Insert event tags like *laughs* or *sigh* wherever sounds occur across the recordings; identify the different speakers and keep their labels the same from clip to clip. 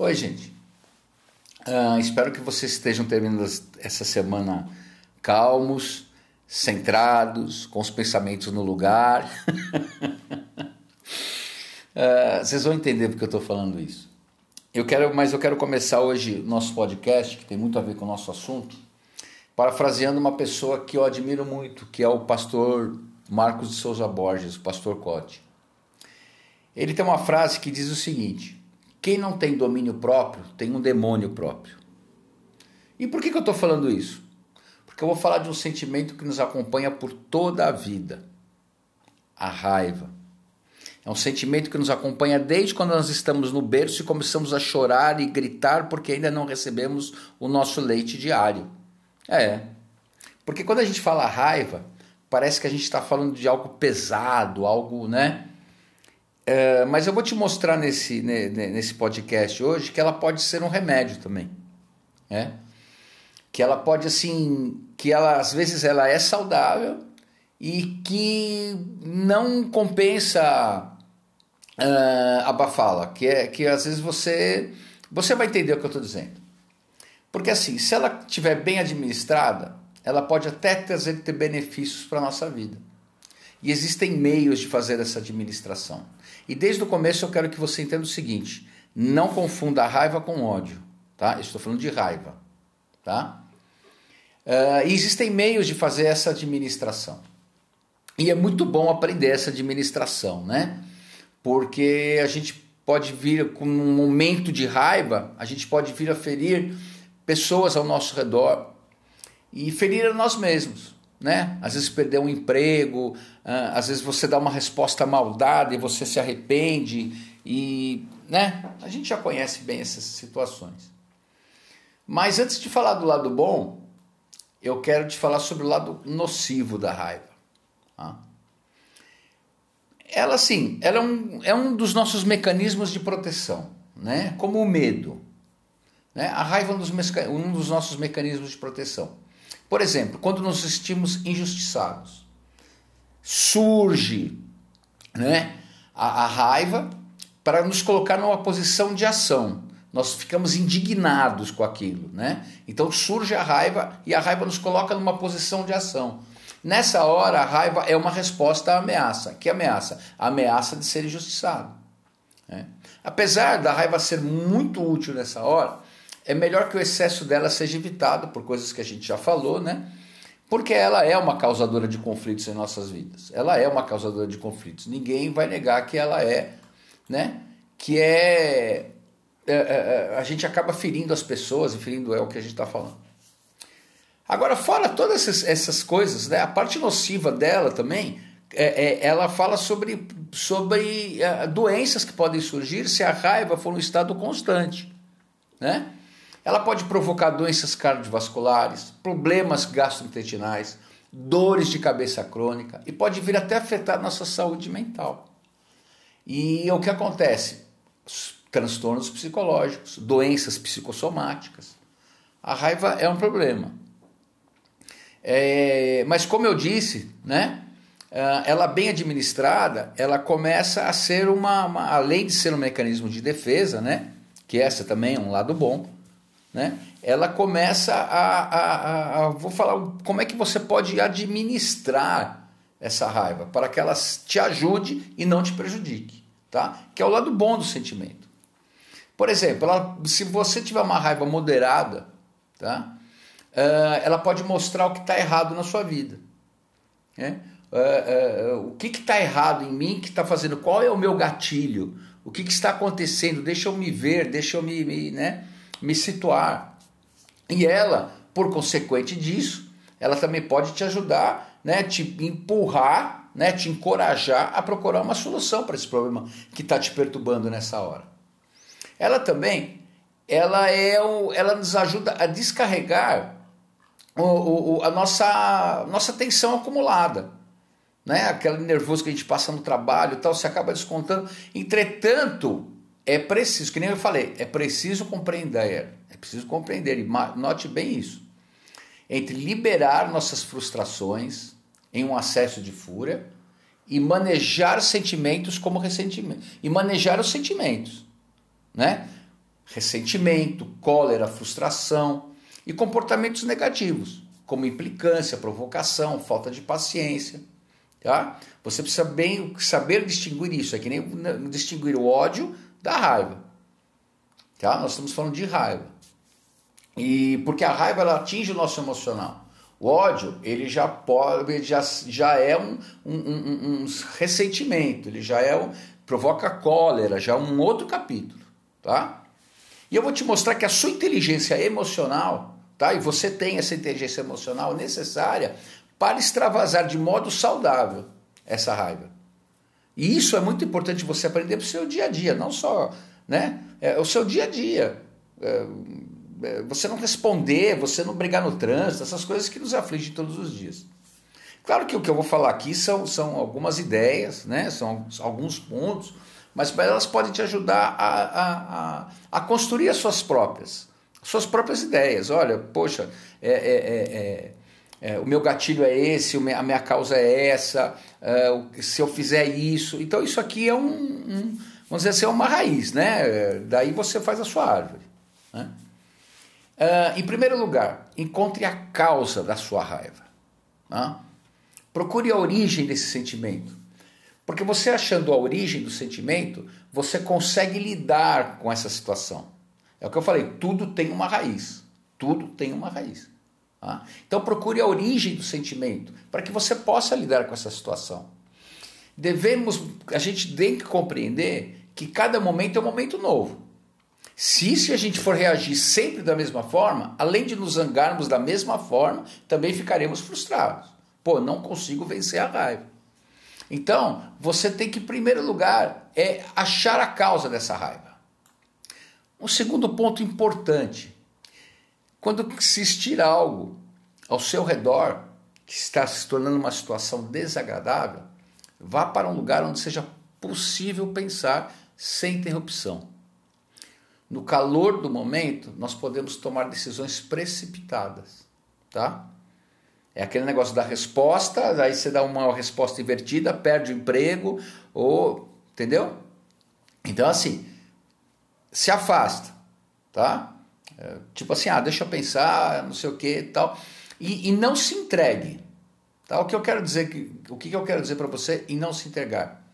Speaker 1: Oi, gente. Uh, espero que vocês estejam terminando essa semana calmos, centrados, com os pensamentos no lugar. uh, *laughs* vocês vão entender porque eu estou falando isso. Eu quero, mas eu quero começar hoje nosso podcast, que tem muito a ver com o nosso assunto, parafraseando uma pessoa que eu admiro muito, que é o pastor Marcos de Souza Borges, o pastor Cote. Ele tem uma frase que diz o seguinte: quem não tem domínio próprio tem um demônio próprio. E por que, que eu estou falando isso? Porque eu vou falar de um sentimento que nos acompanha por toda a vida: a raiva. É um sentimento que nos acompanha desde quando nós estamos no berço e começamos a chorar e gritar porque ainda não recebemos o nosso leite diário. É. Porque quando a gente fala raiva, parece que a gente está falando de algo pesado, algo, né? É, mas eu vou te mostrar nesse, nesse podcast hoje que ela pode ser um remédio também. Né? Que ela pode, assim, que ela às vezes ela é saudável e que não compensa uh, abafá-la. Que, é, que às vezes você, você vai entender o que eu estou dizendo. Porque assim, se ela estiver bem administrada, ela pode até trazer ter benefícios para a nossa vida. E existem meios de fazer essa administração. E desde o começo eu quero que você entenda o seguinte: não confunda raiva com ódio, tá? Estou falando de raiva, tá? Uh, existem meios de fazer essa administração. E é muito bom aprender essa administração, né? Porque a gente pode vir com um momento de raiva, a gente pode vir a ferir pessoas ao nosso redor e ferir a nós mesmos né? Às vezes perder um emprego, ah, às vezes você dá uma resposta mal dada e você se arrepende e, né? A gente já conhece bem essas situações. Mas antes de falar do lado bom, eu quero te falar sobre o lado nocivo da raiva. Tá? Ela, sim, ela é um, é um dos nossos mecanismos de proteção, né? Como o medo. Né? A raiva é um dos, um dos nossos mecanismos de proteção. Por exemplo, quando nos sentimos injustiçados, surge né, a, a raiva para nos colocar numa posição de ação. Nós ficamos indignados com aquilo, né? Então surge a raiva e a raiva nos coloca numa posição de ação. Nessa hora, a raiva é uma resposta à ameaça. Que ameaça? A ameaça de ser injustiçado. Né? Apesar da raiva ser muito útil nessa hora, é melhor que o excesso dela seja evitado por coisas que a gente já falou, né? Porque ela é uma causadora de conflitos em nossas vidas. Ela é uma causadora de conflitos. Ninguém vai negar que ela é, né? Que é, é, é, é a gente acaba ferindo as pessoas e ferindo é o que a gente está falando. Agora, fora todas essas, essas, coisas, né? A parte nociva dela também, é, é, ela fala sobre, sobre é, doenças que podem surgir se a raiva for um estado constante, né? Ela pode provocar doenças cardiovasculares, problemas gastrointestinais, dores de cabeça crônica e pode vir até afetar nossa saúde mental. E o que acontece? Transtornos psicológicos, doenças psicossomáticas. A raiva é um problema. É, mas como eu disse, né? Ela bem administrada, ela começa a ser uma, uma, além de ser um mecanismo de defesa, né? Que essa também é um lado bom né? ela começa a, a, a, a, Vou falar como é que você pode administrar essa raiva para que ela te ajude e não te prejudique, tá? Que é o lado bom do sentimento. Por exemplo, ela, se você tiver uma raiva moderada, tá? Uh, ela pode mostrar o que está errado na sua vida. Né? Uh, uh, o que está errado em mim, que está fazendo, qual é o meu gatilho, o que, que, está acontecendo, deixa eu me ver, deixa eu me, me né? Me situar. E ela, por consequente disso, ela também pode te ajudar, né, te empurrar, né, te encorajar a procurar uma solução para esse problema que está te perturbando nessa hora. Ela também, ela é o, ela nos ajuda a descarregar o, o, a nossa, nossa tensão acumulada. Né? Aquele nervoso que a gente passa no trabalho e tal, você acaba descontando. Entretanto, é preciso, que nem eu falei, é preciso compreender, é preciso compreender, e note bem isso, entre liberar nossas frustrações em um acesso de fúria e manejar sentimentos como ressentimento, e manejar os sentimentos, né? ressentimento, cólera, frustração e comportamentos negativos, como implicância, provocação, falta de paciência. Tá? Você precisa bem saber distinguir isso. É que nem distinguir o ódio da raiva. Tá? Nós estamos falando de raiva. E porque a raiva ela atinge o nosso emocional. O ódio, ele já pode, ele já, já é um, um, um, um ressentimento, ele já é um, provoca cólera, já é um outro capítulo, tá? E eu vou te mostrar que a sua inteligência emocional, tá? E você tem essa inteligência emocional necessária para extravasar de modo saudável essa raiva. E isso é muito importante você aprender para o seu dia a dia, não só, né? É o seu dia a dia. É, é, você não responder, você não brigar no trânsito, essas coisas que nos afligem todos os dias. Claro que o que eu vou falar aqui são, são algumas ideias, né? são alguns pontos, mas elas podem te ajudar a, a, a, a construir as suas próprias, suas próprias ideias. Olha, poxa, é, é, é, é o meu gatilho é esse, a minha causa é essa, se eu fizer isso. Então, isso aqui é um, um vamos dizer assim, é uma raiz, né? Daí você faz a sua árvore. Né? Uh, em primeiro lugar, encontre a causa da sua raiva. Tá? Procure a origem desse sentimento. Porque você achando a origem do sentimento, você consegue lidar com essa situação. É o que eu falei, tudo tem uma raiz. Tudo tem uma raiz. Tá? Então procure a origem do sentimento para que você possa lidar com essa situação. Devemos, a gente tem que compreender que cada momento é um momento novo. Se, a gente for reagir sempre da mesma forma, além de nos zangarmos da mesma forma, também ficaremos frustrados. Pô, não consigo vencer a raiva. Então, você tem que, em primeiro lugar, é achar a causa dessa raiva. Um segundo ponto importante: quando existir algo ao seu redor que está se tornando uma situação desagradável, vá para um lugar onde seja possível pensar sem interrupção. No calor do momento, nós podemos tomar decisões precipitadas, tá? É aquele negócio da resposta, aí você dá uma resposta invertida, perde o emprego, ou. Entendeu? Então, assim, se afasta, tá? É, tipo assim, ah, deixa eu pensar, não sei o que tal. E, e não se entregue. Tá? O que eu quero dizer, o que eu quero dizer para você em não se entregar?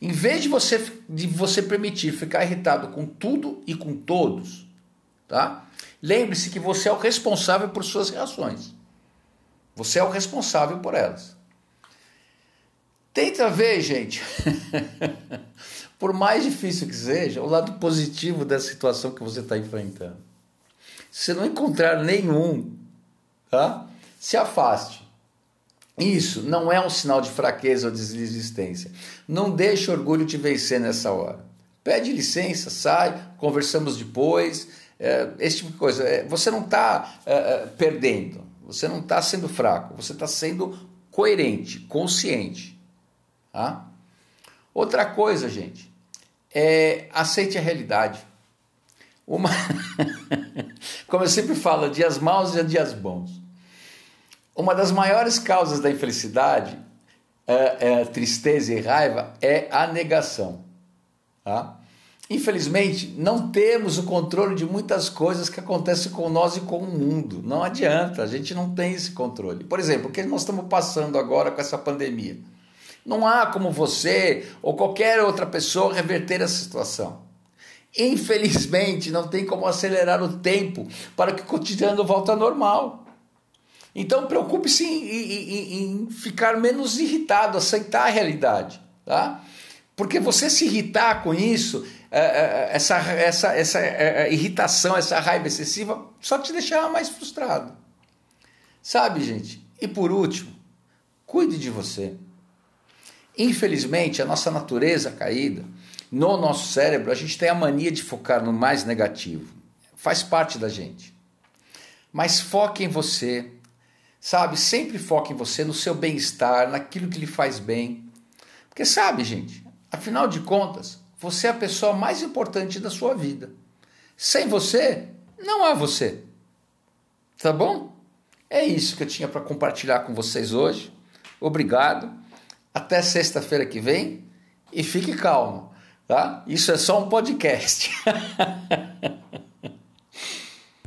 Speaker 1: Em vez de você, de você permitir ficar irritado com tudo e com todos, tá? lembre-se que você é o responsável por suas reações. Você é o responsável por elas. Tenta ver, gente, *laughs* por mais difícil que seja, o lado positivo dessa situação que você está enfrentando. Se não encontrar nenhum, tá? se afaste. Isso não é um sinal de fraqueza ou desistência. Não deixe o orgulho te vencer nessa hora. Pede licença, sai, conversamos depois, é, esse tipo de coisa. É, você não está é, é, perdendo, você não está sendo fraco, você está sendo coerente, consciente. Tá? Outra coisa, gente, é aceite a realidade. Uma, *laughs* como eu sempre falo, dias maus e dias bons. Uma das maiores causas da infelicidade, é, é, tristeza e raiva é a negação. Tá? Infelizmente, não temos o controle de muitas coisas que acontecem com nós e com o mundo. Não adianta, a gente não tem esse controle. Por exemplo, o que nós estamos passando agora com essa pandemia? Não há como você ou qualquer outra pessoa reverter essa situação. Infelizmente, não tem como acelerar o tempo para que o cotidiano volte ao normal. Então preocupe-se em, em, em, ficar menos irritado, aceitar a realidade, tá? Porque você se irritar com isso, é, é, essa, essa, essa é, irritação, essa raiva excessiva, só te deixará mais frustrado. Sabe, gente? E por último, cuide de você. Infelizmente, a nossa natureza caída, no nosso cérebro, a gente tem a mania de focar no mais negativo. Faz parte da gente. Mas foque em você, Sabe? Sempre foque em você, no seu bem-estar, naquilo que lhe faz bem. Porque sabe, gente, afinal de contas, você é a pessoa mais importante da sua vida. Sem você, não há você. Tá bom? É isso que eu tinha para compartilhar com vocês hoje. Obrigado. Até sexta-feira que vem e fique calmo, Tá? Isso é só um podcast. *laughs*